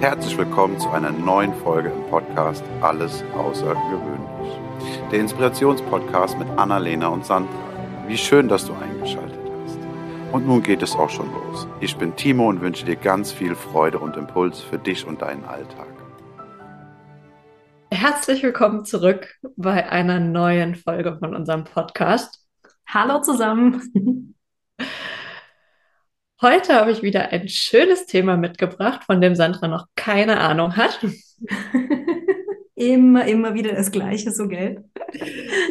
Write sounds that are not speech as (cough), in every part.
Herzlich willkommen zu einer neuen Folge im Podcast Alles Außergewöhnlich. Der Inspirationspodcast mit Annalena und Sandra. Wie schön, dass du eingeschaltet hast. Und nun geht es auch schon los. Ich bin Timo und wünsche dir ganz viel Freude und Impuls für dich und deinen Alltag. Herzlich willkommen zurück bei einer neuen Folge von unserem Podcast. Hallo zusammen. Heute habe ich wieder ein schönes Thema mitgebracht, von dem Sandra noch keine Ahnung hat. (laughs) immer, immer wieder das Gleiche, so gell?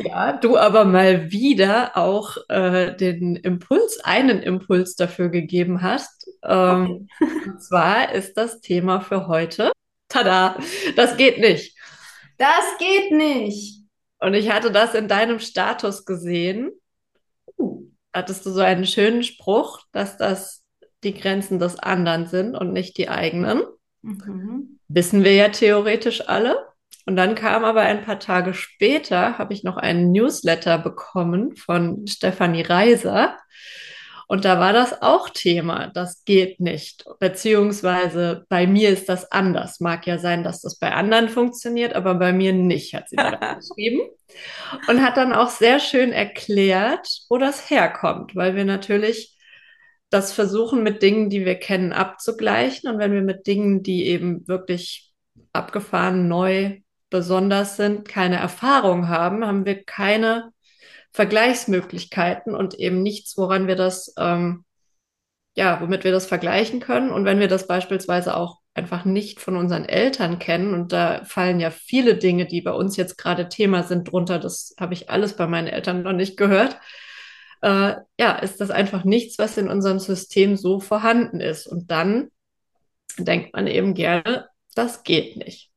Ja, du aber mal wieder auch äh, den Impuls, einen Impuls dafür gegeben hast. Ähm, okay. (laughs) Und zwar ist das Thema für heute. Tada, das geht nicht. Das geht nicht. Und ich hatte das in deinem Status gesehen. Uh hattest du so einen schönen Spruch, dass das die Grenzen des anderen sind und nicht die eigenen. Mhm. Wissen wir ja theoretisch alle. Und dann kam aber ein paar Tage später, habe ich noch einen Newsletter bekommen von Stefanie Reiser. Und da war das auch Thema. Das geht nicht. Beziehungsweise bei mir ist das anders. Mag ja sein, dass das bei anderen funktioniert, aber bei mir nicht, hat sie da (laughs) geschrieben. Und hat dann auch sehr schön erklärt, wo das herkommt, weil wir natürlich das versuchen mit Dingen, die wir kennen, abzugleichen. Und wenn wir mit Dingen, die eben wirklich abgefahren, neu, besonders sind, keine Erfahrung haben, haben wir keine Vergleichsmöglichkeiten und eben nichts, woran wir das, ähm, ja, womit wir das vergleichen können. Und wenn wir das beispielsweise auch einfach nicht von unseren Eltern kennen, und da fallen ja viele Dinge, die bei uns jetzt gerade Thema sind, drunter, das habe ich alles bei meinen Eltern noch nicht gehört, äh, ja, ist das einfach nichts, was in unserem System so vorhanden ist. Und dann denkt man eben gerne, das geht nicht.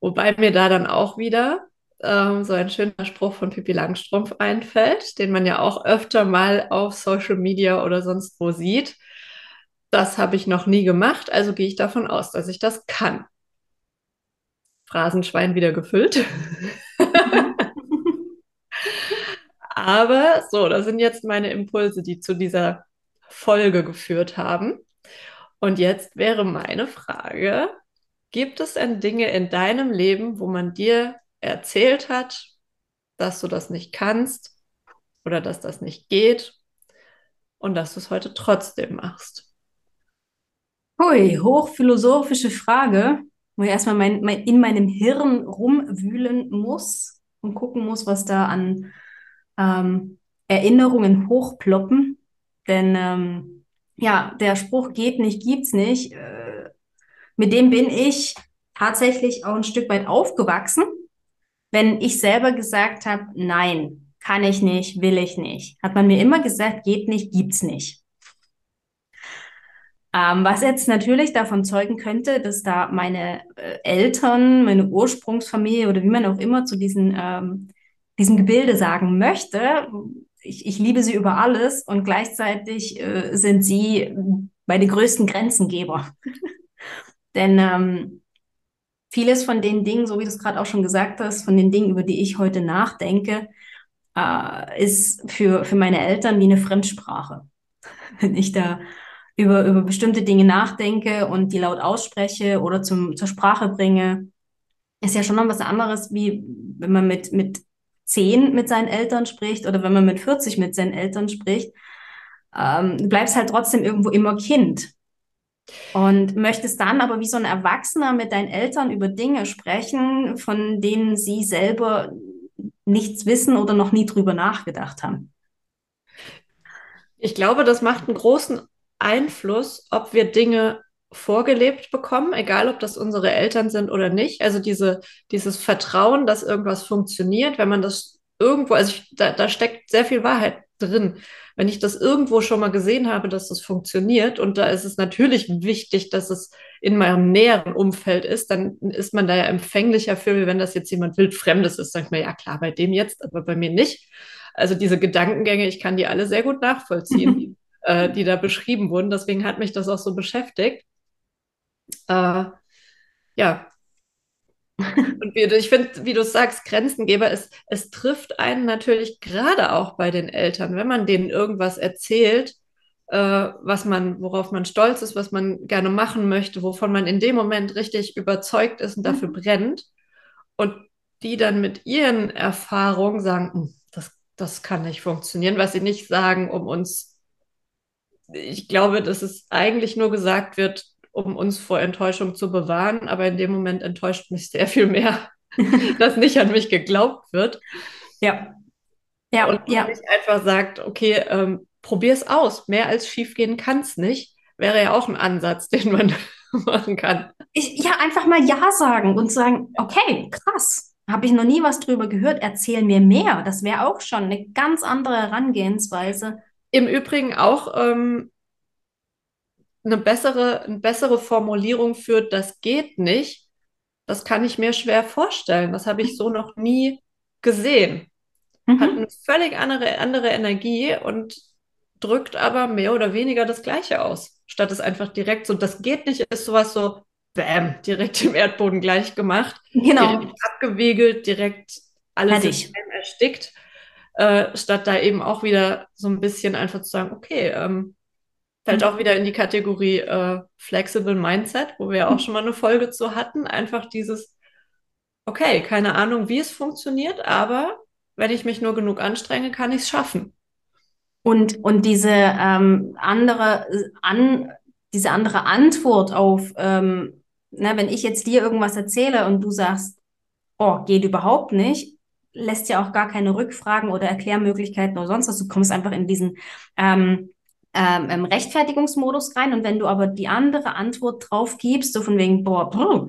Wobei mir da dann auch wieder ähm, so ein schöner Spruch von Pippi Langstrumpf einfällt, den man ja auch öfter mal auf Social Media oder sonst wo sieht. Das habe ich noch nie gemacht, also gehe ich davon aus, dass ich das kann. Phrasenschwein wieder gefüllt. (laughs) Aber so, das sind jetzt meine Impulse, die zu dieser Folge geführt haben. Und jetzt wäre meine Frage, gibt es denn Dinge in deinem Leben, wo man dir erzählt hat, dass du das nicht kannst oder dass das nicht geht und dass du es heute trotzdem machst? Hui, hochphilosophische Frage, wo ich erstmal mein, mein, in meinem Hirn rumwühlen muss und gucken muss, was da an ähm, Erinnerungen hochploppen. Denn ähm, ja, der Spruch geht nicht, gibt's nicht. Äh, mit dem bin ich tatsächlich auch ein Stück weit aufgewachsen wenn ich selber gesagt habe, nein, kann ich nicht, will ich nicht, hat man mir immer gesagt, geht nicht, gibt's nicht. Ähm, was jetzt natürlich davon zeugen könnte, dass da meine äh, Eltern, meine Ursprungsfamilie oder wie man auch immer zu diesen, ähm, diesem Gebilde sagen möchte, ich, ich liebe sie über alles und gleichzeitig äh, sind sie meine größten Grenzengeber. (laughs) Denn ähm, vieles von den Dingen, so wie du es gerade auch schon gesagt hast, von den Dingen, über die ich heute nachdenke, äh, ist für, für meine Eltern wie eine Fremdsprache. (laughs) Wenn ich da über, über bestimmte Dinge nachdenke und die laut ausspreche oder zum, zur Sprache bringe, ist ja schon noch was anderes, wie wenn man mit, mit zehn mit seinen Eltern spricht oder wenn man mit 40 mit seinen Eltern spricht. Ähm, du bleibst halt trotzdem irgendwo immer Kind. Und möchtest dann aber wie so ein Erwachsener mit deinen Eltern über Dinge sprechen, von denen sie selber nichts wissen oder noch nie drüber nachgedacht haben. Ich glaube, das macht einen großen Einfluss, ob wir Dinge vorgelebt bekommen, egal ob das unsere Eltern sind oder nicht. Also diese, dieses Vertrauen, dass irgendwas funktioniert, wenn man das irgendwo, also ich, da, da steckt sehr viel Wahrheit drin. Wenn ich das irgendwo schon mal gesehen habe, dass das funktioniert und da ist es natürlich wichtig, dass es in meinem näheren Umfeld ist, dann ist man da ja empfänglicher für, wenn das jetzt jemand wildfremdes ist, sagt man ja klar, bei dem jetzt, aber bei mir nicht. Also diese Gedankengänge, ich kann die alle sehr gut nachvollziehen, (laughs) die, äh, die da beschrieben wurden. Deswegen hat mich das auch so beschäftigt. Äh, ja, (laughs) und wie, ich finde, wie du sagst, Grenzengeber, es, es trifft einen natürlich gerade auch bei den Eltern, wenn man denen irgendwas erzählt, äh, was man, worauf man stolz ist, was man gerne machen möchte, wovon man in dem Moment richtig überzeugt ist und dafür mhm. brennt. Und die dann mit ihren Erfahrungen sagen, hm, das, das kann nicht funktionieren, was sie nicht sagen, um uns, ich glaube, dass es eigentlich nur gesagt wird, um uns vor Enttäuschung zu bewahren, aber in dem Moment enttäuscht mich sehr viel mehr, (laughs) dass nicht an mich geglaubt wird. Ja. Ja, und ja. ich einfach sagt, okay, ähm, probier es aus. Mehr als schiefgehen kann es nicht. Wäre ja auch ein Ansatz, (laughs) den man machen kann. Ich, ja, einfach mal Ja sagen und sagen, okay, krass. Habe ich noch nie was drüber gehört. Erzähl mir mehr. Das wäre auch schon eine ganz andere Herangehensweise. Im Übrigen auch ähm, eine bessere, eine bessere Formulierung für das geht nicht. Das kann ich mir schwer vorstellen. Das habe ich so noch nie gesehen. Mhm. Hat eine völlig andere, andere Energie und drückt aber mehr oder weniger das Gleiche aus. Statt es einfach direkt so, das geht nicht, ist sowas so, bam, direkt im Erdboden gleich gemacht. Genau. Direkt abgewiegelt, direkt alles erstickt. Äh, statt da eben auch wieder so ein bisschen einfach zu sagen, okay, ähm, fällt mhm. auch wieder in die Kategorie äh, Flexible Mindset, wo wir auch mhm. schon mal eine Folge zu hatten. Einfach dieses, okay, keine Ahnung, wie es funktioniert, aber wenn ich mich nur genug anstrenge, kann ich es schaffen. Und, und diese ähm, andere an, diese andere Antwort auf, ähm, na, wenn ich jetzt dir irgendwas erzähle und du sagst, oh, geht überhaupt nicht, lässt ja auch gar keine Rückfragen oder Erklärmöglichkeiten oder sonst was. Du kommst einfach in diesen ähm, ähm, Rechtfertigungsmodus rein. Und wenn du aber die andere Antwort drauf gibst, so von wegen, boah, brr,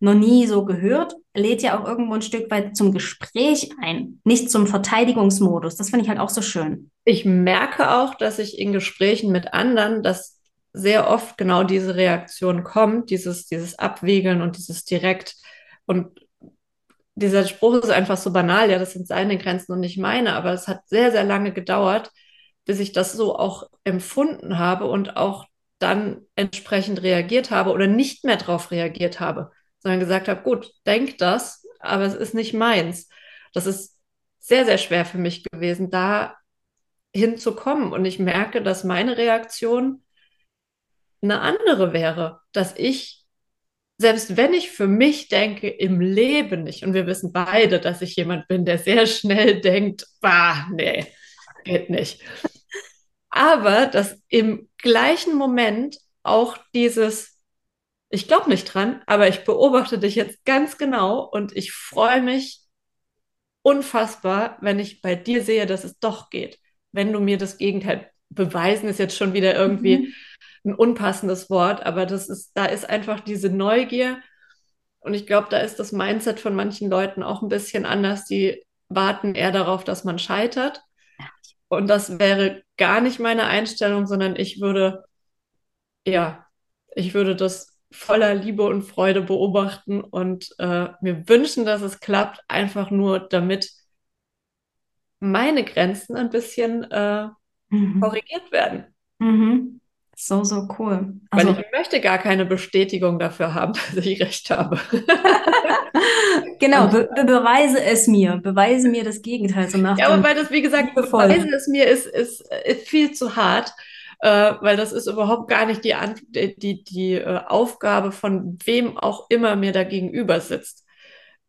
noch nie so gehört, lädt ja auch irgendwo ein Stück weit zum Gespräch ein, nicht zum Verteidigungsmodus. Das finde ich halt auch so schön. Ich merke auch, dass ich in Gesprächen mit anderen, dass sehr oft genau diese Reaktion kommt, dieses, dieses Abwiegeln und dieses direkt. Und dieser Spruch ist einfach so banal, ja, das sind seine Grenzen und nicht meine, aber es hat sehr, sehr lange gedauert, bis ich das so auch empfunden habe und auch dann entsprechend reagiert habe oder nicht mehr darauf reagiert habe sondern gesagt habe, gut, denk das, aber es ist nicht meins. Das ist sehr, sehr schwer für mich gewesen, da hinzukommen. Und ich merke, dass meine Reaktion eine andere wäre, dass ich, selbst wenn ich für mich denke, im Leben nicht, und wir wissen beide, dass ich jemand bin, der sehr schnell denkt, bah, nee, geht nicht. Aber dass im gleichen Moment auch dieses, ich glaube nicht dran, aber ich beobachte dich jetzt ganz genau und ich freue mich unfassbar, wenn ich bei dir sehe, dass es doch geht. Wenn du mir das Gegenteil beweisen, ist jetzt schon wieder irgendwie mhm. ein unpassendes Wort, aber das ist, da ist einfach diese Neugier. Und ich glaube, da ist das Mindset von manchen Leuten auch ein bisschen anders. Die warten eher darauf, dass man scheitert. Und das wäre gar nicht meine Einstellung, sondern ich würde, ja, ich würde das voller Liebe und Freude beobachten und äh, mir wünschen, dass es klappt, einfach nur damit meine Grenzen ein bisschen äh, mhm. korrigiert werden. Mhm. So, so cool. Also, Weil ich möchte gar keine Bestätigung dafür haben, (laughs) dass ich recht habe. (laughs) genau, be (laughs) be beweise es mir, beweise mir das Gegenteil. So nach ja, aber weil das, wie gesagt, beweise es mir ist, ist, ist viel zu hart äh, weil das ist überhaupt gar nicht die, die, die, die äh, Aufgabe von wem auch immer mir da gegenüber sitzt.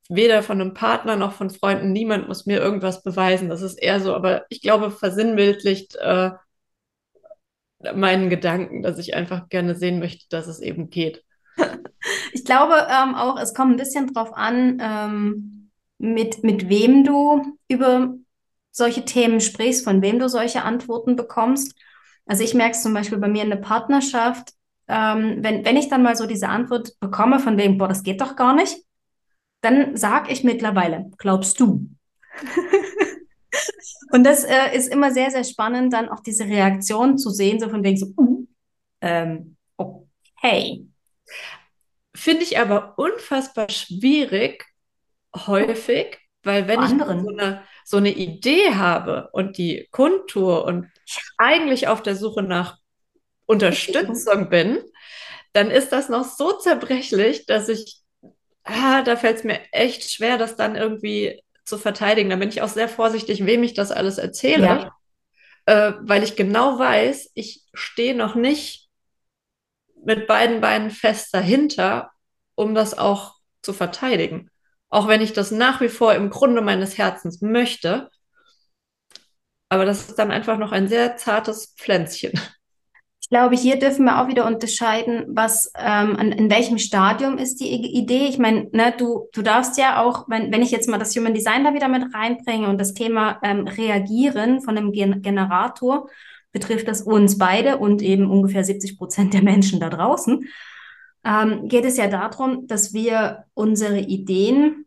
Weder von einem Partner noch von Freunden, niemand muss mir irgendwas beweisen. Das ist eher so, aber ich glaube, versinnbildlicht äh, meinen Gedanken, dass ich einfach gerne sehen möchte, dass es eben geht. (laughs) Ich glaube ähm, auch, es kommt ein bisschen drauf an, ähm, mit, mit wem du über solche Themen sprichst, von wem du solche Antworten bekommst. Also ich merke es zum Beispiel bei mir in der Partnerschaft, ähm, wenn, wenn ich dann mal so diese Antwort bekomme von wem, boah, das geht doch gar nicht, dann sage ich mittlerweile, glaubst du? (laughs) Und das äh, ist immer sehr, sehr spannend, dann auch diese Reaktion zu sehen, so von wegen so, uh, ähm, okay. Finde ich aber unfassbar schwierig, häufig, weil wenn Anderen. ich so eine, so eine Idee habe und die kundtue und eigentlich auf der Suche nach Unterstützung (laughs) bin, dann ist das noch so zerbrechlich, dass ich, ah, da fällt es mir echt schwer, das dann irgendwie zu verteidigen. Da bin ich auch sehr vorsichtig, wem ich das alles erzähle. Ja. äh, weil ich genau weiß, ich stehe noch nicht mit beiden Beinen fest dahinter, um das auch zu verteidigen. Auch wenn ich das nach wie vor im Grunde meines Herzens möchte. Aber das ist dann einfach noch ein sehr zartes Pflänzchen. Ich glaube, hier dürfen wir auch wieder unterscheiden, was ähm, an, in welchem Stadium ist die Idee. Ich meine, ne, du, du darfst ja auch, wenn, wenn ich jetzt mal das Human Design da wieder mit reinbringe und das Thema ähm, Reagieren von einem Gen Generator, betrifft das uns beide und eben ungefähr 70 Prozent der Menschen da draußen, ähm, geht es ja darum, dass wir unsere Ideen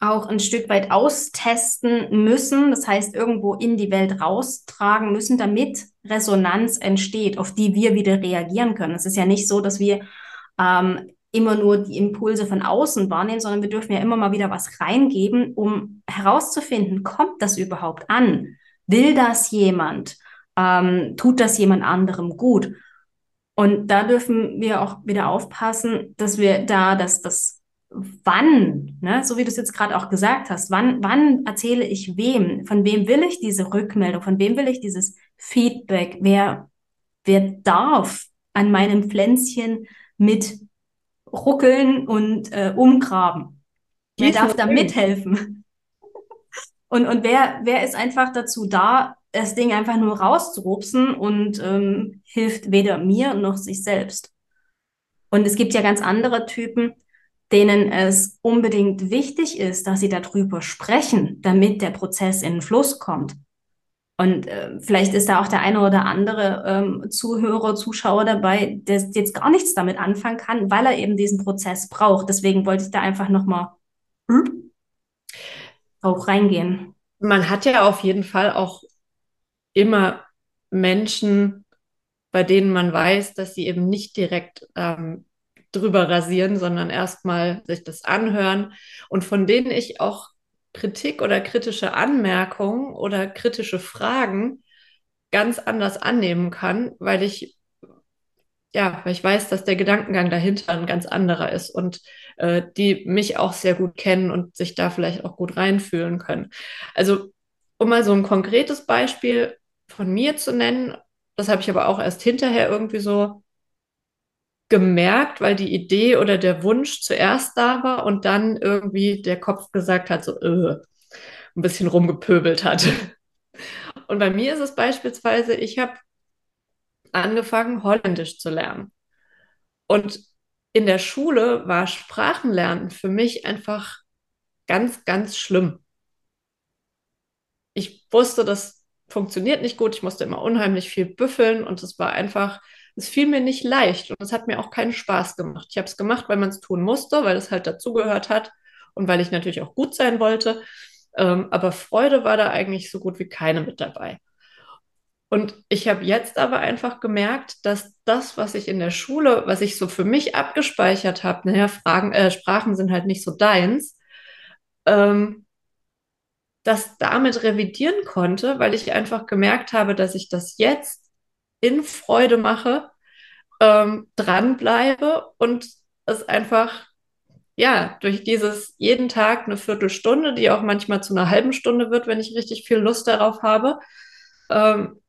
auch ein Stück weit austesten müssen, das heißt irgendwo in die Welt raustragen müssen, damit Resonanz entsteht, auf die wir wieder reagieren können. Es ist ja nicht so, dass wir ähm, immer nur die Impulse von außen wahrnehmen, sondern wir dürfen ja immer mal wieder was reingeben, um herauszufinden, kommt das überhaupt an? Will das jemand? Ähm, tut das jemand anderem gut? Und da dürfen wir auch wieder aufpassen, dass wir da das, das wann, ne, so wie du es jetzt gerade auch gesagt hast, wann, wann erzähle ich wem? Von wem will ich diese Rückmeldung? Von wem will ich dieses Feedback? Wer, wer darf an meinem Pflänzchen mit ruckeln und äh, umgraben? Wer darf da mithelfen? (laughs) Und, und wer, wer ist einfach dazu da, das Ding einfach nur rauszurupsen und ähm, hilft weder mir noch sich selbst? Und es gibt ja ganz andere Typen, denen es unbedingt wichtig ist, dass sie darüber sprechen, damit der Prozess in den Fluss kommt. Und äh, vielleicht ist da auch der eine oder andere ähm, Zuhörer, Zuschauer dabei, der jetzt gar nichts damit anfangen kann, weil er eben diesen Prozess braucht. Deswegen wollte ich da einfach nochmal hm, auch reingehen. Man hat ja auf jeden Fall auch immer Menschen, bei denen man weiß, dass sie eben nicht direkt ähm, drüber rasieren, sondern erstmal sich das anhören und von denen ich auch Kritik oder kritische Anmerkungen oder kritische Fragen ganz anders annehmen kann, weil ich ja, weil ich weiß, dass der Gedankengang dahinter ein ganz anderer ist und äh, die mich auch sehr gut kennen und sich da vielleicht auch gut reinfühlen können. Also, um mal so ein konkretes Beispiel von mir zu nennen, das habe ich aber auch erst hinterher irgendwie so gemerkt, weil die Idee oder der Wunsch zuerst da war und dann irgendwie der Kopf gesagt hat, so äh, ein bisschen rumgepöbelt hat. (laughs) Und bei mir ist es beispielsweise, ich habe angefangen, Holländisch zu lernen. Und in der Schule war Sprachenlernen für mich einfach ganz, ganz schlimm. Ich wusste, das funktioniert nicht gut. Ich musste immer unheimlich viel büffeln und es war einfach es fiel mir nicht leicht und es hat mir auch keinen Spaß gemacht. Ich habe es gemacht, weil man es tun musste, weil es halt dazugehört hat und weil ich natürlich auch gut sein wollte. Ähm, aber Freude war da eigentlich so gut wie keine mit dabei. Und ich habe jetzt aber einfach gemerkt, dass das, was ich in der Schule, was ich so für mich abgespeichert habe, naja, Fragen, äh, Sprachen sind halt nicht so deins, ähm, das damit revidieren konnte, weil ich einfach gemerkt habe, dass ich das jetzt in Freude mache, ähm, dranbleibe und es einfach, ja, durch dieses jeden Tag eine Viertelstunde, die auch manchmal zu einer halben Stunde wird, wenn ich richtig viel Lust darauf habe, ähm,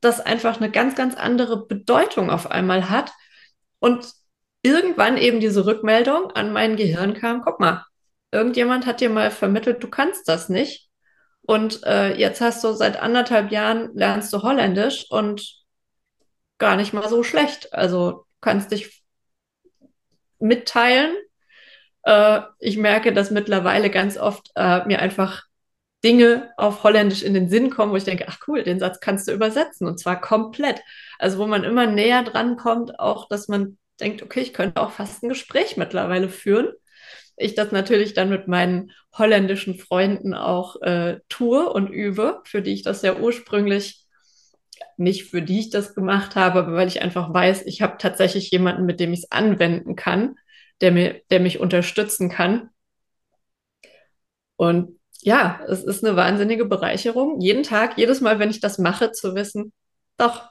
das einfach eine ganz, ganz andere Bedeutung auf einmal hat und irgendwann eben diese Rückmeldung an mein Gehirn kam, guck mal, irgendjemand hat dir mal vermittelt, du kannst das nicht. Und äh, jetzt hast du seit anderthalb Jahren lernst du Holländisch und gar nicht mal so schlecht. Also kannst dich mitteilen. Äh, ich merke, dass mittlerweile ganz oft äh, mir einfach Dinge auf Holländisch in den Sinn kommen, wo ich denke, ach cool, den Satz kannst du übersetzen und zwar komplett. Also wo man immer näher dran kommt, auch dass man denkt, okay, ich könnte auch fast ein Gespräch mittlerweile führen ich das natürlich dann mit meinen holländischen Freunden auch äh, tue und übe, für die ich das ja ursprünglich nicht für die ich das gemacht habe, aber weil ich einfach weiß, ich habe tatsächlich jemanden, mit dem ich es anwenden kann, der mir, der mich unterstützen kann. Und ja, es ist eine wahnsinnige Bereicherung, jeden Tag, jedes Mal, wenn ich das mache, zu wissen, doch,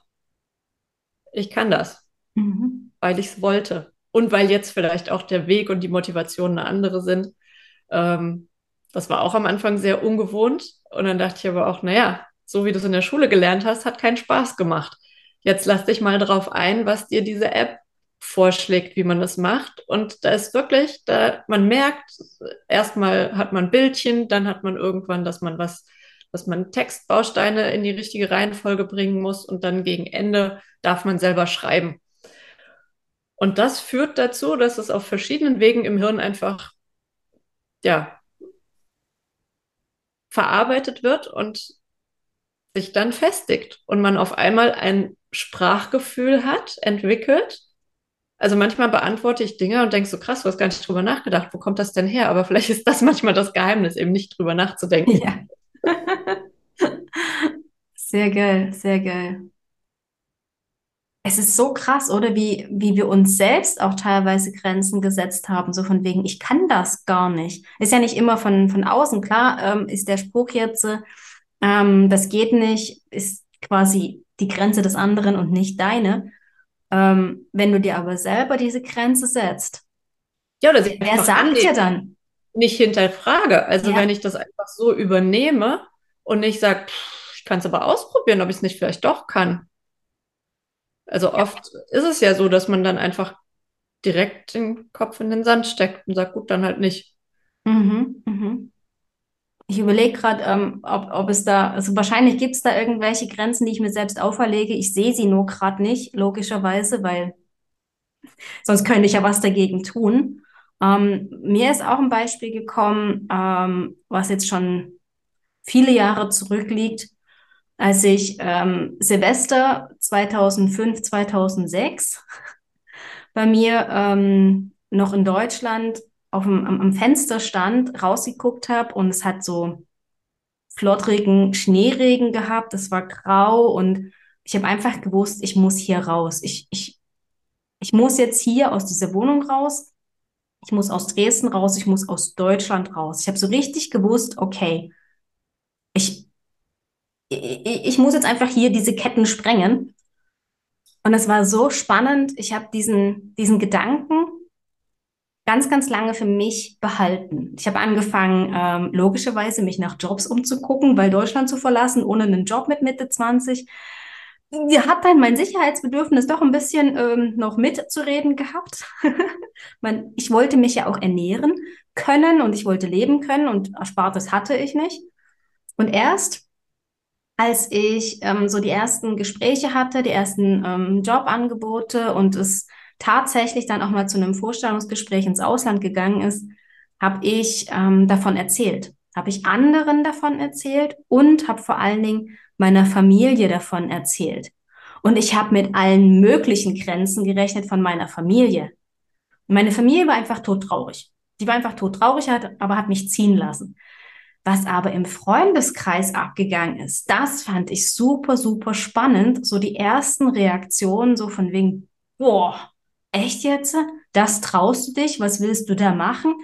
ich kann das, mhm. weil ich es wollte und weil jetzt vielleicht auch der Weg und die Motivation eine andere sind. Ähm, das war auch am Anfang sehr ungewohnt. Und dann dachte ich aber auch, naja, so wie du es in der Schule gelernt hast, hat keinen Spaß gemacht. Jetzt lass dich mal drauf ein, was dir diese App vorschlägt, wie man das macht. Und da ist wirklich, da man merkt, erstmal hat man Bildchen, dann hat man irgendwann, dass man was, dass man Textbausteine in die richtige Reihenfolge bringen muss und dann gegen Ende darf man selber schreiben. Und das führt dazu, dass es auf verschiedenen Wegen im Hirn einfach, ja, verarbeitet wird und sich dann festigt und man auf einmal ein Sprachgefühl hat, entwickelt. Also manchmal beantworte ich Dinge und denke so krass, du hast gar nicht drüber nachgedacht, wo kommt das denn her? Aber vielleicht ist das manchmal das Geheimnis, eben nicht drüber nachzudenken. Ja. (laughs) sehr geil, sehr geil. Es ist so krass, oder wie, wie wir uns selbst auch teilweise Grenzen gesetzt haben, so von wegen, ich kann das gar nicht. Ist ja nicht immer von, von außen, klar, ähm, ist der Spruch jetzt, ähm, das geht nicht, ist quasi die Grenze des anderen und nicht deine. Ähm, wenn du dir aber selber diese Grenze setzt, ja, oder wer sagt dir dann? Nicht hinterfrage. Also ja. wenn ich das einfach so übernehme und nicht sage, ich kann es aber ausprobieren, ob ich es nicht vielleicht doch kann also oft ist es ja so, dass man dann einfach direkt den Kopf in den Sand steckt und sagt, gut, dann halt nicht. Mhm, mhm. Ich überlege gerade, ähm, ob, ob es da, also wahrscheinlich gibt es da irgendwelche Grenzen, die ich mir selbst auferlege. Ich sehe sie nur gerade nicht, logischerweise, weil sonst könnte ich ja was dagegen tun. Ähm, mir ist auch ein Beispiel gekommen, ähm, was jetzt schon viele Jahre zurückliegt als ich ähm, Silvester 2005, 2006 bei mir ähm, noch in Deutschland auf dem, am, Fenster stand, rausgeguckt habe und es hat so flottrigen Schneeregen gehabt, es war grau und ich habe einfach gewusst, ich muss hier raus. Ich, ich, ich muss jetzt hier aus dieser Wohnung raus. Ich muss aus Dresden raus, ich muss aus Deutschland raus. Ich habe so richtig gewusst, okay, ich, ich muss jetzt einfach hier diese Ketten sprengen. Und es war so spannend. Ich habe diesen, diesen Gedanken ganz, ganz lange für mich behalten. Ich habe angefangen, ähm, logischerweise mich nach Jobs umzugucken, weil Deutschland zu verlassen, ohne einen Job mit Mitte 20. Hat dann mein Sicherheitsbedürfnis doch ein bisschen ähm, noch mitzureden gehabt. (laughs) Man, ich wollte mich ja auch ernähren können und ich wollte leben können und Erspartes hatte ich nicht. Und erst als ich ähm, so die ersten Gespräche hatte, die ersten ähm, Jobangebote und es tatsächlich dann auch mal zu einem Vorstellungsgespräch ins Ausland gegangen ist, habe ich ähm, davon erzählt. Habe ich anderen davon erzählt und habe vor allen Dingen meiner Familie davon erzählt. Und ich habe mit allen möglichen Grenzen gerechnet von meiner Familie. Und meine Familie war einfach todtraurig. Die war einfach todtraurig, aber hat mich ziehen lassen. Was aber im Freundeskreis abgegangen ist, das fand ich super, super spannend. So die ersten Reaktionen, so von wegen, boah, echt jetzt? Das traust du dich? Was willst du da machen?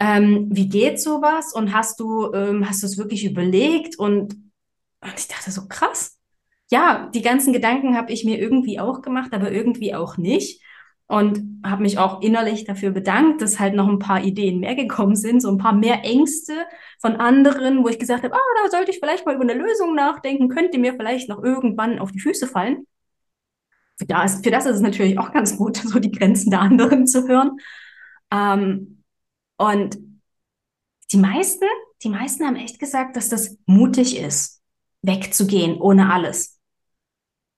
Ähm, wie geht sowas? Und hast du, ähm, hast du es wirklich überlegt? Und, und ich dachte so, krass. Ja, die ganzen Gedanken habe ich mir irgendwie auch gemacht, aber irgendwie auch nicht und habe mich auch innerlich dafür bedankt, dass halt noch ein paar Ideen mehr gekommen sind, so ein paar mehr Ängste von anderen, wo ich gesagt habe, ah, da sollte ich vielleicht mal über eine Lösung nachdenken, könnte mir vielleicht noch irgendwann auf die Füße fallen. Für das, für das ist es natürlich auch ganz gut, (laughs) so die Grenzen der anderen zu hören. Ähm, und die meisten, die meisten haben echt gesagt, dass das mutig ist, wegzugehen ohne alles.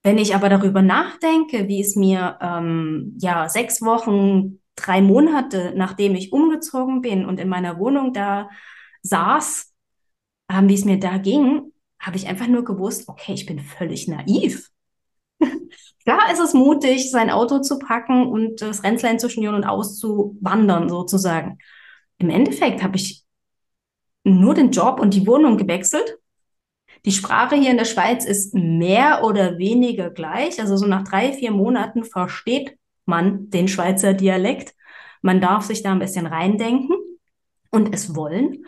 Wenn ich aber darüber nachdenke, wie es mir ähm, ja sechs Wochen, drei Monate, nachdem ich umgezogen bin und in meiner Wohnung da saß, ähm, wie es mir da ging, habe ich einfach nur gewusst, okay, ich bin völlig naiv. Klar ist es mutig, sein Auto zu packen und das Rennlein zu schnüren und auszuwandern sozusagen. Im Endeffekt habe ich nur den Job und die Wohnung gewechselt die Sprache hier in der Schweiz ist mehr oder weniger gleich. Also so nach drei, vier Monaten versteht man den Schweizer Dialekt. Man darf sich da ein bisschen reindenken und es wollen.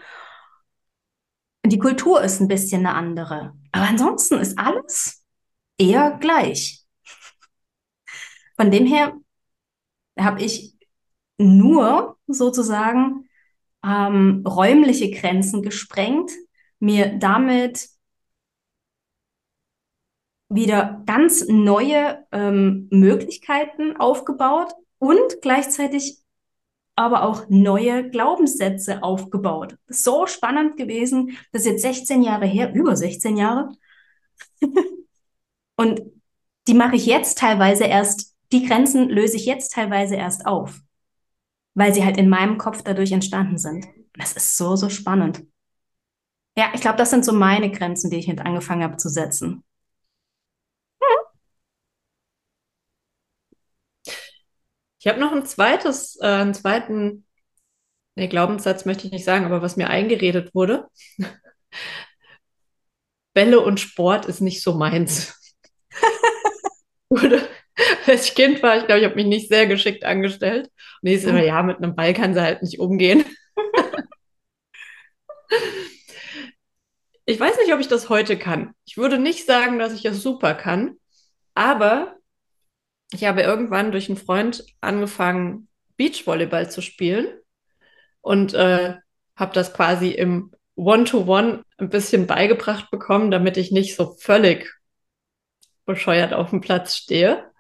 Die Kultur ist ein bisschen eine andere. Aber ansonsten ist alles eher gleich. Von dem her habe ich nur sozusagen ähm, räumliche Grenzen gesprengt, mir damit wieder ganz neue ähm, Möglichkeiten aufgebaut und gleichzeitig aber auch neue Glaubenssätze aufgebaut. So spannend gewesen, das ist jetzt 16 Jahre her, über 16 Jahre. (laughs) und die mache ich jetzt teilweise erst, die Grenzen löse ich jetzt teilweise erst auf, weil sie halt in meinem Kopf dadurch entstanden sind. Das ist so, so spannend. Ja, ich glaube, das sind so meine Grenzen, die ich mit angefangen habe zu setzen. Ich habe noch ein zweites, äh, einen zweiten, nee, Glaubenssatz möchte ich nicht sagen, aber was mir eingeredet wurde. (laughs) Bälle und Sport ist nicht so meins. (laughs) Oder (laughs) als Kind war, ich glaube, ich habe mich nicht sehr geschickt angestellt. Und ich immer, ja, mit einem Ball kann sie halt nicht umgehen. (laughs) ich weiß nicht, ob ich das heute kann. Ich würde nicht sagen, dass ich es super kann, aber ich habe irgendwann durch einen Freund angefangen, Beachvolleyball zu spielen und äh, habe das quasi im One-to-One -One ein bisschen beigebracht bekommen, damit ich nicht so völlig bescheuert auf dem Platz stehe.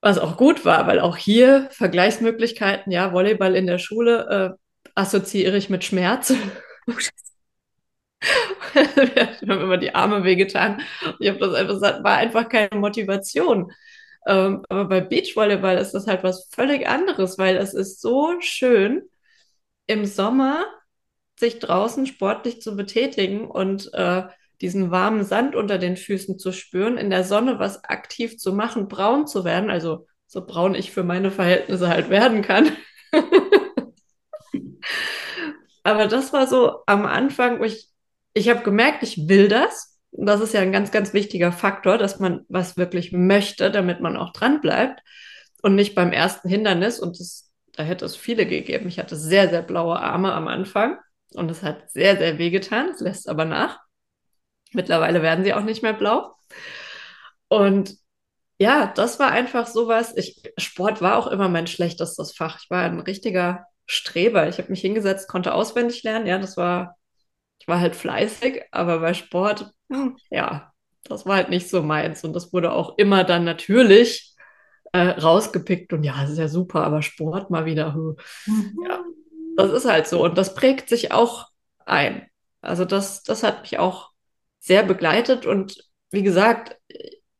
Was auch gut war, weil auch hier Vergleichsmöglichkeiten, ja, Volleyball in der Schule äh, assoziiere ich mit Schmerz. Oh, (laughs) wir haben immer die Arme wehgetan. Ich habe das einfach gesagt, war einfach keine Motivation. Ähm, aber bei Beachvolleyball ist das halt was völlig anderes, weil es ist so schön, im Sommer sich draußen sportlich zu betätigen und äh, diesen warmen Sand unter den Füßen zu spüren, in der Sonne was aktiv zu machen, braun zu werden, also so braun ich für meine Verhältnisse halt werden kann. (laughs) Aber das war so am Anfang, wo ich, ich habe gemerkt, ich will das das ist ja ein ganz, ganz wichtiger Faktor, dass man was wirklich möchte, damit man auch dran bleibt und nicht beim ersten Hindernis. Und das, da hätte es viele gegeben. Ich hatte sehr, sehr blaue Arme am Anfang und es hat sehr, sehr wehgetan. Es lässt aber nach. Mittlerweile werden sie auch nicht mehr blau. Und ja, das war einfach sowas. Ich, Sport war auch immer mein schlechtestes Fach. Ich war ein richtiger Streber. Ich habe mich hingesetzt, konnte auswendig lernen. Ja, das war ich war halt fleißig, aber bei Sport, hm, ja, das war halt nicht so meins. Und das wurde auch immer dann natürlich äh, rausgepickt. Und ja, das ist ja super, aber Sport mal wieder, hm. ja, das ist halt so. Und das prägt sich auch ein. Also das, das hat mich auch sehr begleitet. Und wie gesagt,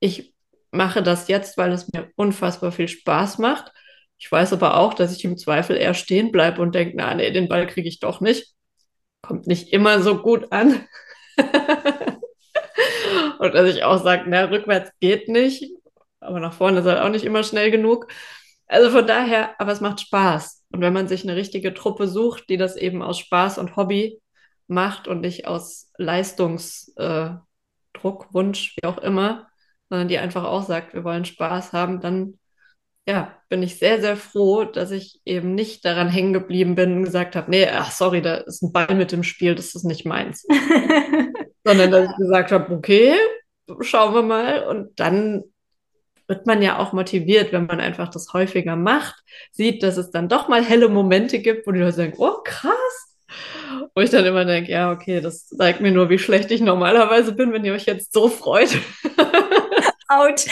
ich mache das jetzt, weil es mir unfassbar viel Spaß macht. Ich weiß aber auch, dass ich im Zweifel eher stehen bleibe und denke, na, nee, den Ball kriege ich doch nicht kommt nicht immer so gut an. (laughs) und dass ich auch sage, na, rückwärts geht nicht, aber nach vorne ist halt auch nicht immer schnell genug. Also von daher, aber es macht Spaß. Und wenn man sich eine richtige Truppe sucht, die das eben aus Spaß und Hobby macht und nicht aus Leistungsdruck, äh, Wunsch, wie auch immer, sondern die einfach auch sagt, wir wollen Spaß haben, dann ja, bin ich sehr, sehr froh, dass ich eben nicht daran hängen geblieben bin und gesagt habe, nee, ach sorry, da ist ein Ball mit im Spiel, das ist nicht meins. (laughs) Sondern dass ich gesagt habe, okay, schauen wir mal. Und dann wird man ja auch motiviert, wenn man einfach das häufiger macht, sieht, dass es dann doch mal helle Momente gibt, wo die Leute sagen, oh krass. Wo ich dann immer denke, ja, okay, das zeigt mir nur, wie schlecht ich normalerweise bin, wenn ihr euch jetzt so freut. (laughs) Out.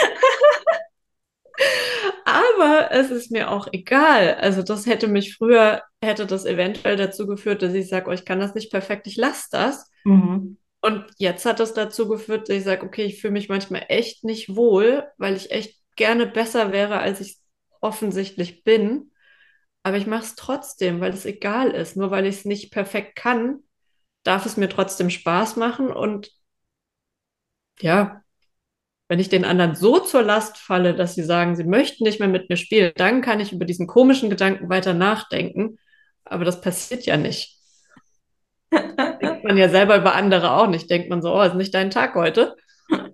Aber es ist mir auch egal. Also das hätte mich früher, hätte das eventuell dazu geführt, dass ich sage, oh, ich kann das nicht perfekt, ich lasse das. Mhm. Und jetzt hat das dazu geführt, dass ich sage, okay, ich fühle mich manchmal echt nicht wohl, weil ich echt gerne besser wäre, als ich offensichtlich bin. Aber ich mache es trotzdem, weil es egal ist. Nur weil ich es nicht perfekt kann, darf es mir trotzdem Spaß machen. Und ja, wenn ich den anderen so zur Last falle, dass sie sagen, sie möchten nicht mehr mit mir spielen, dann kann ich über diesen komischen Gedanken weiter nachdenken. Aber das passiert ja nicht. Denkt man ja selber über andere auch nicht. Denkt man so, oh, ist nicht dein Tag heute.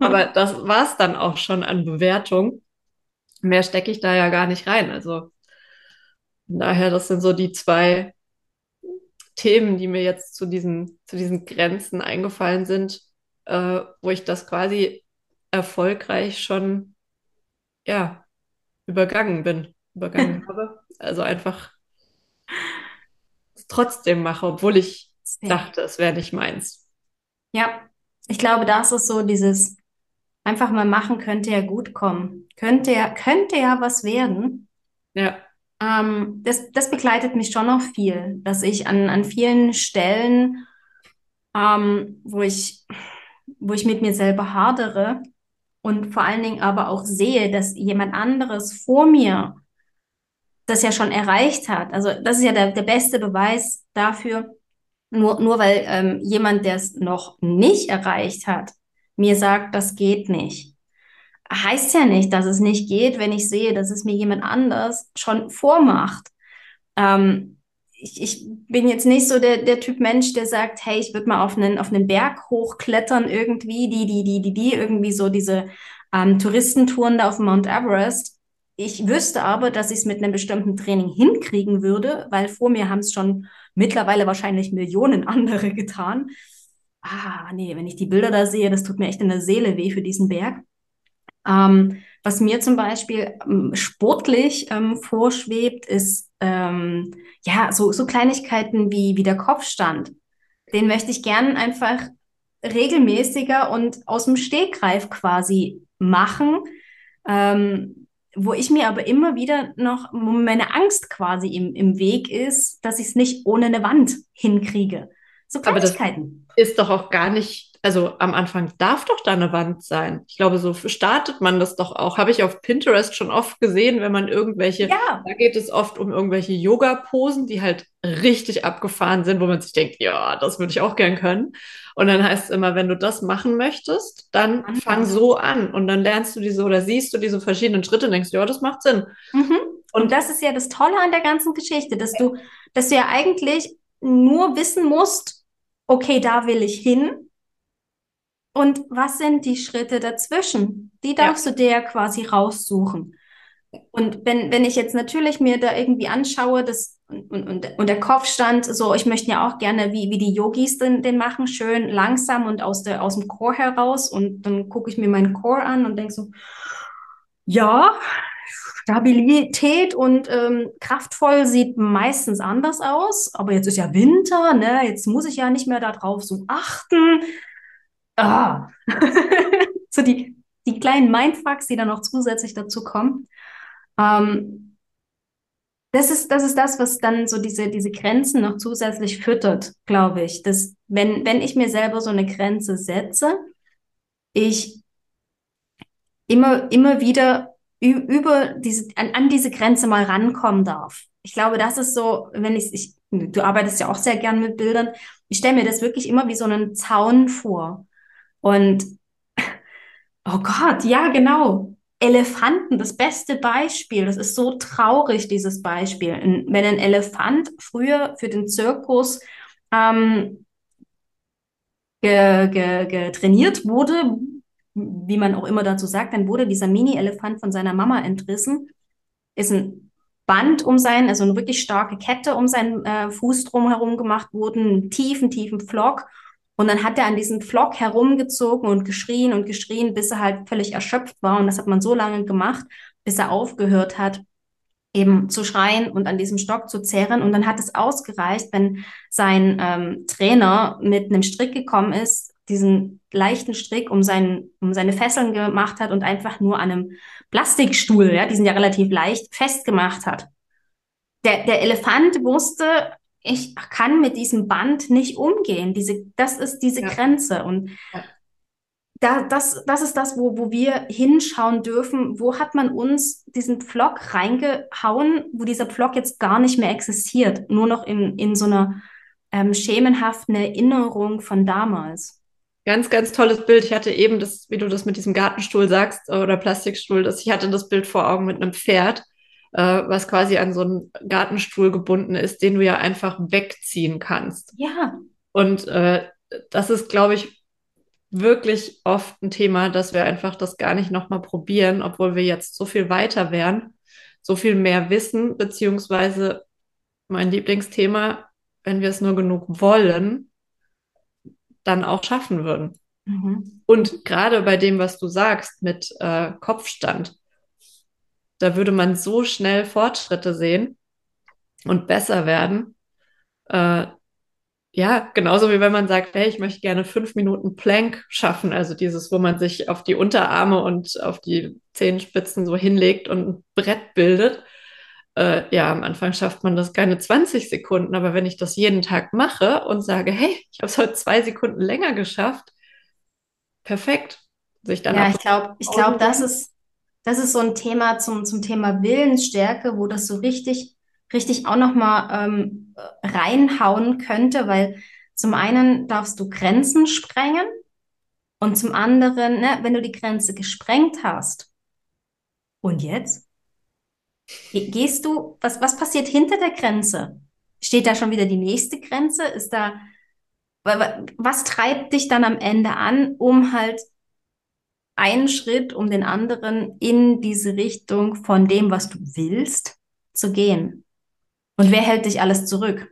Aber das war es dann auch schon an Bewertung. Mehr stecke ich da ja gar nicht rein. Also von daher, das sind so die zwei Themen, die mir jetzt zu diesen, zu diesen Grenzen eingefallen sind, äh, wo ich das quasi erfolgreich schon, ja, übergangen bin, übergangen (laughs) habe. Also einfach trotzdem mache, obwohl ich dachte, es wäre nicht meins. Ja, ich glaube, das ist so dieses, einfach mal machen, könnte ja gut kommen. Könnte ja, könnte ja was werden. Ja. Ähm, das, das begleitet mich schon noch viel, dass ich an, an vielen Stellen, ähm, wo ich, wo ich mit mir selber hadere und vor allen Dingen aber auch sehe, dass jemand anderes vor mir das ja schon erreicht hat. Also das ist ja der, der beste Beweis dafür, nur, nur weil ähm, jemand, der es noch nicht erreicht hat, mir sagt, das geht nicht. Heißt ja nicht, dass es nicht geht, wenn ich sehe, dass es mir jemand anders schon vormacht. Ähm, ich, ich bin jetzt nicht so der, der Typ Mensch, der sagt, hey, ich würde mal auf einen, auf einen Berg hochklettern irgendwie, die, die, die, die, die, irgendwie so diese ähm, Touristentouren da auf Mount Everest. Ich wüsste aber, dass ich es mit einem bestimmten Training hinkriegen würde, weil vor mir haben es schon mittlerweile wahrscheinlich Millionen andere (laughs) getan. Ah, nee, wenn ich die Bilder da sehe, das tut mir echt in der Seele weh für diesen Berg. Ähm, was mir zum Beispiel ähm, sportlich ähm, vorschwebt, ist ähm, ja so, so Kleinigkeiten wie, wie der Kopfstand. Den möchte ich gern einfach regelmäßiger und aus dem Stegreif quasi machen. Ähm, wo ich mir aber immer wieder noch meine Angst quasi im, im Weg ist, dass ich es nicht ohne eine Wand hinkriege. So Kleinigkeiten. Aber das ist doch auch gar nicht, also am Anfang darf doch da eine Wand sein. Ich glaube, so startet man das doch auch. Habe ich auf Pinterest schon oft gesehen, wenn man irgendwelche, ja. da geht es oft um irgendwelche Yoga-Posen, die halt richtig abgefahren sind, wo man sich denkt, ja, das würde ich auch gern können. Und dann heißt es immer, wenn du das machen möchtest, dann Anfang. fang so an. Und dann lernst du diese oder siehst du diese verschiedenen Schritte und denkst, ja, das macht Sinn. Mhm. Und das ist ja das Tolle an der ganzen Geschichte, dass du, dass du ja eigentlich nur wissen musst, okay, da will ich hin. Und was sind die Schritte dazwischen? Die darfst ja. du dir ja quasi raussuchen. Und wenn, wenn ich jetzt natürlich mir da irgendwie anschaue, das und, und, und der Kopfstand, so, ich möchte ja auch gerne, wie, wie die Yogis den, den machen, schön langsam und aus, der, aus dem Core heraus. Und dann gucke ich mir meinen Core an und denke so, ja, Stabilität und ähm, kraftvoll sieht meistens anders aus. Aber jetzt ist ja Winter, ne? Jetzt muss ich ja nicht mehr darauf so achten. Ah. (laughs) so die, die kleinen Mindfucks, die dann noch zusätzlich dazu kommen. Ähm, das ist, das ist das, was dann so diese, diese Grenzen noch zusätzlich füttert, glaube ich. Dass, wenn, wenn ich mir selber so eine Grenze setze, ich immer, immer wieder über diese, an, an diese Grenze mal rankommen darf. Ich glaube, das ist so, wenn ich, ich du arbeitest ja auch sehr gern mit Bildern, ich stelle mir das wirklich immer wie so einen Zaun vor. Und, (laughs) oh Gott, ja, genau. Elefanten, das beste Beispiel. Das ist so traurig, dieses Beispiel. Wenn ein Elefant früher für den Zirkus ähm, getrainiert wurde, wie man auch immer dazu sagt, dann wurde dieser Mini-Elefant von seiner Mama entrissen, ist ein Band um seinen, also eine wirklich starke Kette um seinen äh, Fuß drumherum gemacht worden, einen tiefen, tiefen Flock und dann hat er an diesem Flock herumgezogen und geschrien und geschrien, bis er halt völlig erschöpft war. Und das hat man so lange gemacht, bis er aufgehört hat, eben zu schreien und an diesem Stock zu zerren. Und dann hat es ausgereicht, wenn sein ähm, Trainer mit einem Strick gekommen ist, diesen leichten Strick um, seinen, um seine Fesseln gemacht hat und einfach nur an einem Plastikstuhl, ja, die sind ja relativ leicht, festgemacht hat. Der, der Elefant wusste, ich kann mit diesem Band nicht umgehen. Diese, das ist diese ja. Grenze. Und ja. da, das, das ist das, wo, wo wir hinschauen dürfen. Wo hat man uns diesen Pflock reingehauen, wo dieser Pflock jetzt gar nicht mehr existiert, nur noch in, in so einer ähm, schemenhaften Erinnerung von damals. Ganz, ganz tolles Bild. Ich hatte eben das, wie du das mit diesem Gartenstuhl sagst oder Plastikstuhl, das, ich hatte das Bild vor Augen mit einem Pferd äh, was quasi an so einen Gartenstuhl gebunden ist, den du ja einfach wegziehen kannst. Ja. Und äh, das ist, glaube ich, wirklich oft ein Thema, dass wir einfach das gar nicht nochmal probieren, obwohl wir jetzt so viel weiter wären, so viel mehr wissen, beziehungsweise mein Lieblingsthema, wenn wir es nur genug wollen, dann auch schaffen würden. Mhm. Und gerade bei dem, was du sagst mit äh, Kopfstand, da würde man so schnell Fortschritte sehen und besser werden. Äh, ja, genauso wie wenn man sagt, hey, ich möchte gerne fünf Minuten Plank schaffen, also dieses, wo man sich auf die Unterarme und auf die Zehenspitzen so hinlegt und ein Brett bildet. Äh, ja, am Anfang schafft man das keine 20 Sekunden, aber wenn ich das jeden Tag mache und sage, hey, ich habe es heute zwei Sekunden länger geschafft, perfekt. Sich dann ja, ich glaube, ich glaube, das ist, das ist so ein Thema zum, zum Thema Willensstärke, wo das so richtig richtig auch nochmal ähm, reinhauen könnte, weil zum einen darfst du Grenzen sprengen und zum anderen, ne, wenn du die Grenze gesprengt hast, und jetzt? Gehst du, was, was passiert hinter der Grenze? Steht da schon wieder die nächste Grenze? Ist da, was treibt dich dann am Ende an, um halt einen Schritt um den anderen in diese Richtung von dem, was du willst, zu gehen? Und wer hält dich alles zurück?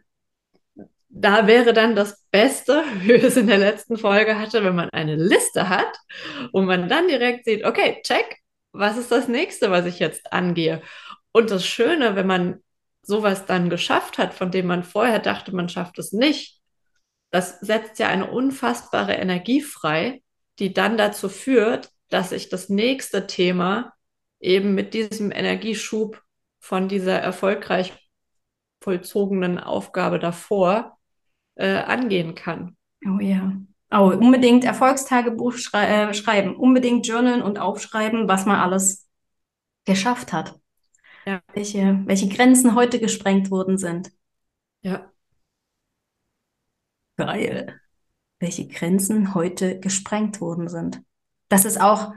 Da wäre dann das Beste, (laughs) wie wir es in der letzten Folge hatte, wenn man eine Liste hat und man dann direkt sieht, okay, check, was ist das nächste, was ich jetzt angehe? Und das Schöne, wenn man sowas dann geschafft hat, von dem man vorher dachte, man schafft es nicht, das setzt ja eine unfassbare Energie frei, die dann dazu führt, dass ich das nächste Thema eben mit diesem Energieschub von dieser erfolgreich vollzogenen Aufgabe davor äh, angehen kann. Oh ja. Oh, unbedingt Erfolgstagebuch schrei äh, schreiben, unbedingt journalen und aufschreiben, was man alles geschafft hat. Ja. Welche, welche Grenzen heute gesprengt worden sind. Ja. Geil. Welche Grenzen heute gesprengt worden sind. Das ist auch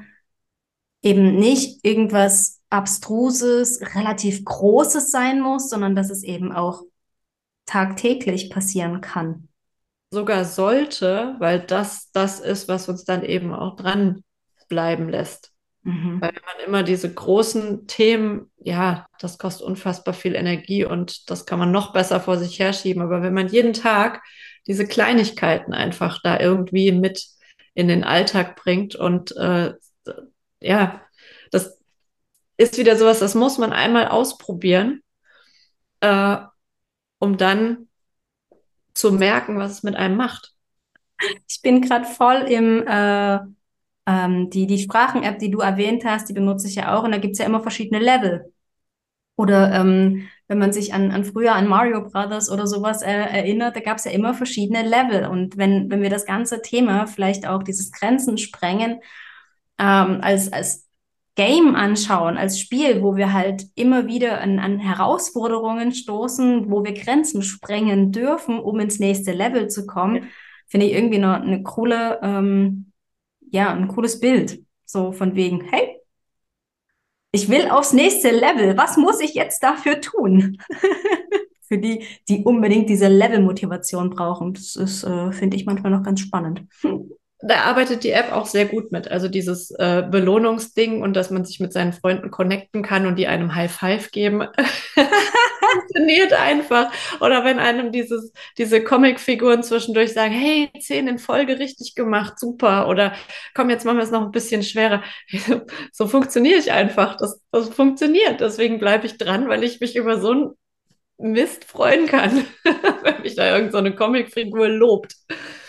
eben nicht irgendwas Abstruses, relativ Großes sein muss, sondern dass es eben auch tagtäglich passieren kann. Sogar sollte, weil das das ist, was uns dann eben auch dranbleiben lässt. Mhm. Weil man immer diese großen Themen, ja, das kostet unfassbar viel Energie und das kann man noch besser vor sich herschieben. Aber wenn man jeden Tag diese Kleinigkeiten einfach da irgendwie mit in den Alltag bringt und äh, ja, das ist wieder sowas, das muss man einmal ausprobieren, äh, um dann zu merken, was es mit einem macht. Ich bin gerade voll im, äh, ähm, die, die Sprachen-App, die du erwähnt hast, die benutze ich ja auch und da gibt es ja immer verschiedene Level. Oder ähm, wenn man sich an, an früher an Mario Brothers oder sowas äh, erinnert, da gab es ja immer verschiedene Level. Und wenn, wenn wir das ganze Thema, vielleicht auch dieses Grenzen sprengen, ähm, als, als Game anschauen, als Spiel, wo wir halt immer wieder an, an Herausforderungen stoßen, wo wir Grenzen sprengen dürfen, um ins nächste Level zu kommen, finde ich irgendwie noch eine coole, ähm, ja, ein cooles Bild. So von wegen, hey, ich will aufs nächste Level. Was muss ich jetzt dafür tun? (laughs) Für die, die unbedingt diese Level-Motivation brauchen. Das ist, äh, finde ich manchmal noch ganz spannend. Da arbeitet die App auch sehr gut mit. Also dieses äh, Belohnungsding und dass man sich mit seinen Freunden connecten kann und die einem High Five geben. (laughs) funktioniert einfach. Oder wenn einem dieses, diese Comicfiguren zwischendurch sagen, hey, zehn in Folge richtig gemacht, super. Oder komm, jetzt machen wir es noch ein bisschen schwerer. (laughs) so funktioniere ich einfach. Das, das funktioniert. Deswegen bleibe ich dran, weil ich mich über so einen Mist freuen kann, (laughs) wenn mich da irgendeine so Comicfigur lobt.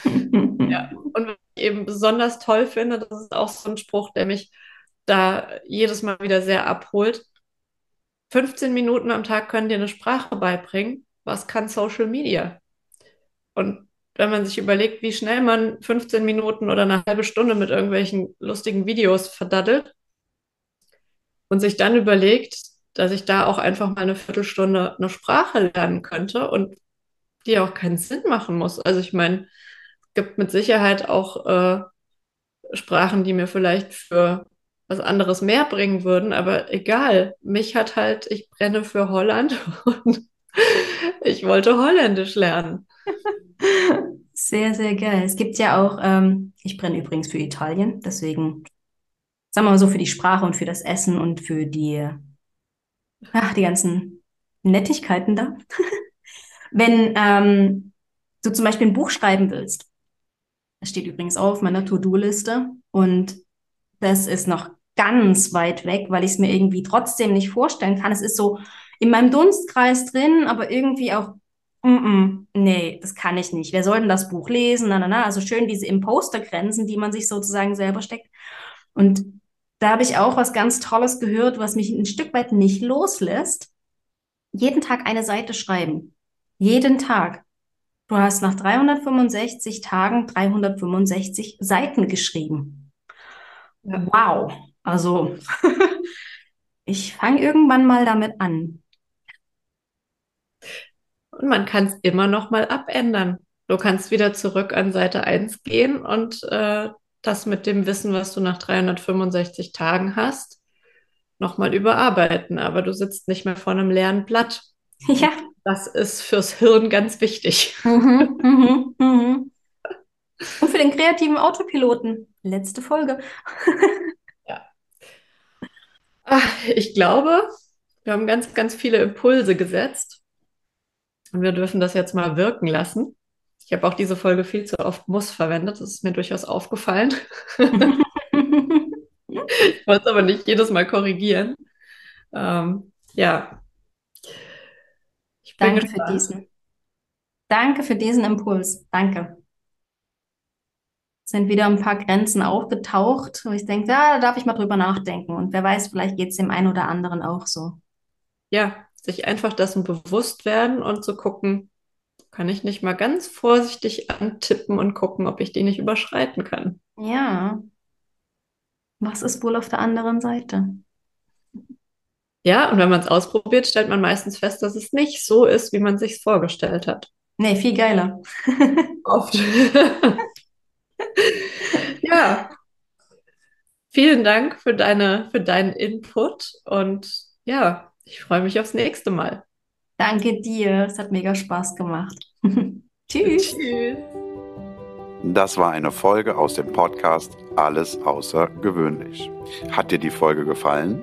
ja. Und eben besonders toll finde, das ist auch so ein Spruch, der mich da jedes Mal wieder sehr abholt. 15 Minuten am Tag können dir eine Sprache beibringen. Was kann Social Media? Und wenn man sich überlegt, wie schnell man 15 Minuten oder eine halbe Stunde mit irgendwelchen lustigen Videos verdaddelt und sich dann überlegt, dass ich da auch einfach mal eine Viertelstunde eine Sprache lernen könnte und die auch keinen Sinn machen muss. Also ich meine, gibt mit Sicherheit auch äh, Sprachen, die mir vielleicht für was anderes mehr bringen würden, aber egal. Mich hat halt, ich brenne für Holland (laughs) und ich wollte Holländisch lernen. Sehr, sehr geil. Es gibt ja auch, ähm, ich brenne übrigens für Italien, deswegen, sagen wir mal so, für die Sprache und für das Essen und für die, ach, die ganzen Nettigkeiten da. (laughs) Wenn ähm, du zum Beispiel ein Buch schreiben willst, das steht übrigens auch auf meiner To-Do-Liste. Und das ist noch ganz weit weg, weil ich es mir irgendwie trotzdem nicht vorstellen kann. Es ist so in meinem Dunstkreis drin, aber irgendwie auch mm -mm, nee, das kann ich nicht. Wer soll denn das Buch lesen? Na, na, na. Also schön diese Impostergrenzen, die man sich sozusagen selber steckt. Und da habe ich auch was ganz Tolles gehört, was mich ein Stück weit nicht loslässt. Jeden Tag eine Seite schreiben. Jeden Tag. Du hast nach 365 Tagen 365 Seiten geschrieben. Ja. Wow. Also (laughs) ich fange irgendwann mal damit an. Und man kann es immer noch mal abändern. Du kannst wieder zurück an Seite 1 gehen und äh, das mit dem Wissen, was du nach 365 Tagen hast, nochmal überarbeiten. Aber du sitzt nicht mehr vor einem leeren Blatt. (laughs) Ja. Das ist fürs Hirn ganz wichtig. Mhm, mhm, (laughs) mhm. Und für den kreativen Autopiloten. Letzte Folge. ja. Ach, ich glaube, wir haben ganz, ganz viele Impulse gesetzt. Und wir dürfen das jetzt mal wirken lassen. Ich habe auch diese Folge viel zu oft muss verwendet. Das ist mir durchaus aufgefallen. (laughs) ich wollte es aber nicht jedes Mal korrigieren. Ähm, ja. Danke für diesen. Danke für diesen Impuls. Danke. Sind wieder ein paar Grenzen aufgetaucht, wo ich denke, ja, da darf ich mal drüber nachdenken. Und wer weiß, vielleicht geht es dem einen oder anderen auch so. Ja, sich einfach dessen bewusst werden und zu gucken, kann ich nicht mal ganz vorsichtig antippen und gucken, ob ich die nicht überschreiten kann. Ja. Was ist wohl auf der anderen Seite? Ja, und wenn man es ausprobiert, stellt man meistens fest, dass es nicht so ist, wie man sich vorgestellt hat. Nee, viel geiler. Oft. (laughs) ja. Vielen Dank für deine, für deinen Input und ja, ich freue mich aufs nächste Mal. Danke dir. Es hat mega Spaß gemacht. (laughs) Tschüss. Tschüss. Das war eine Folge aus dem Podcast Alles außergewöhnlich. Hat dir die Folge gefallen?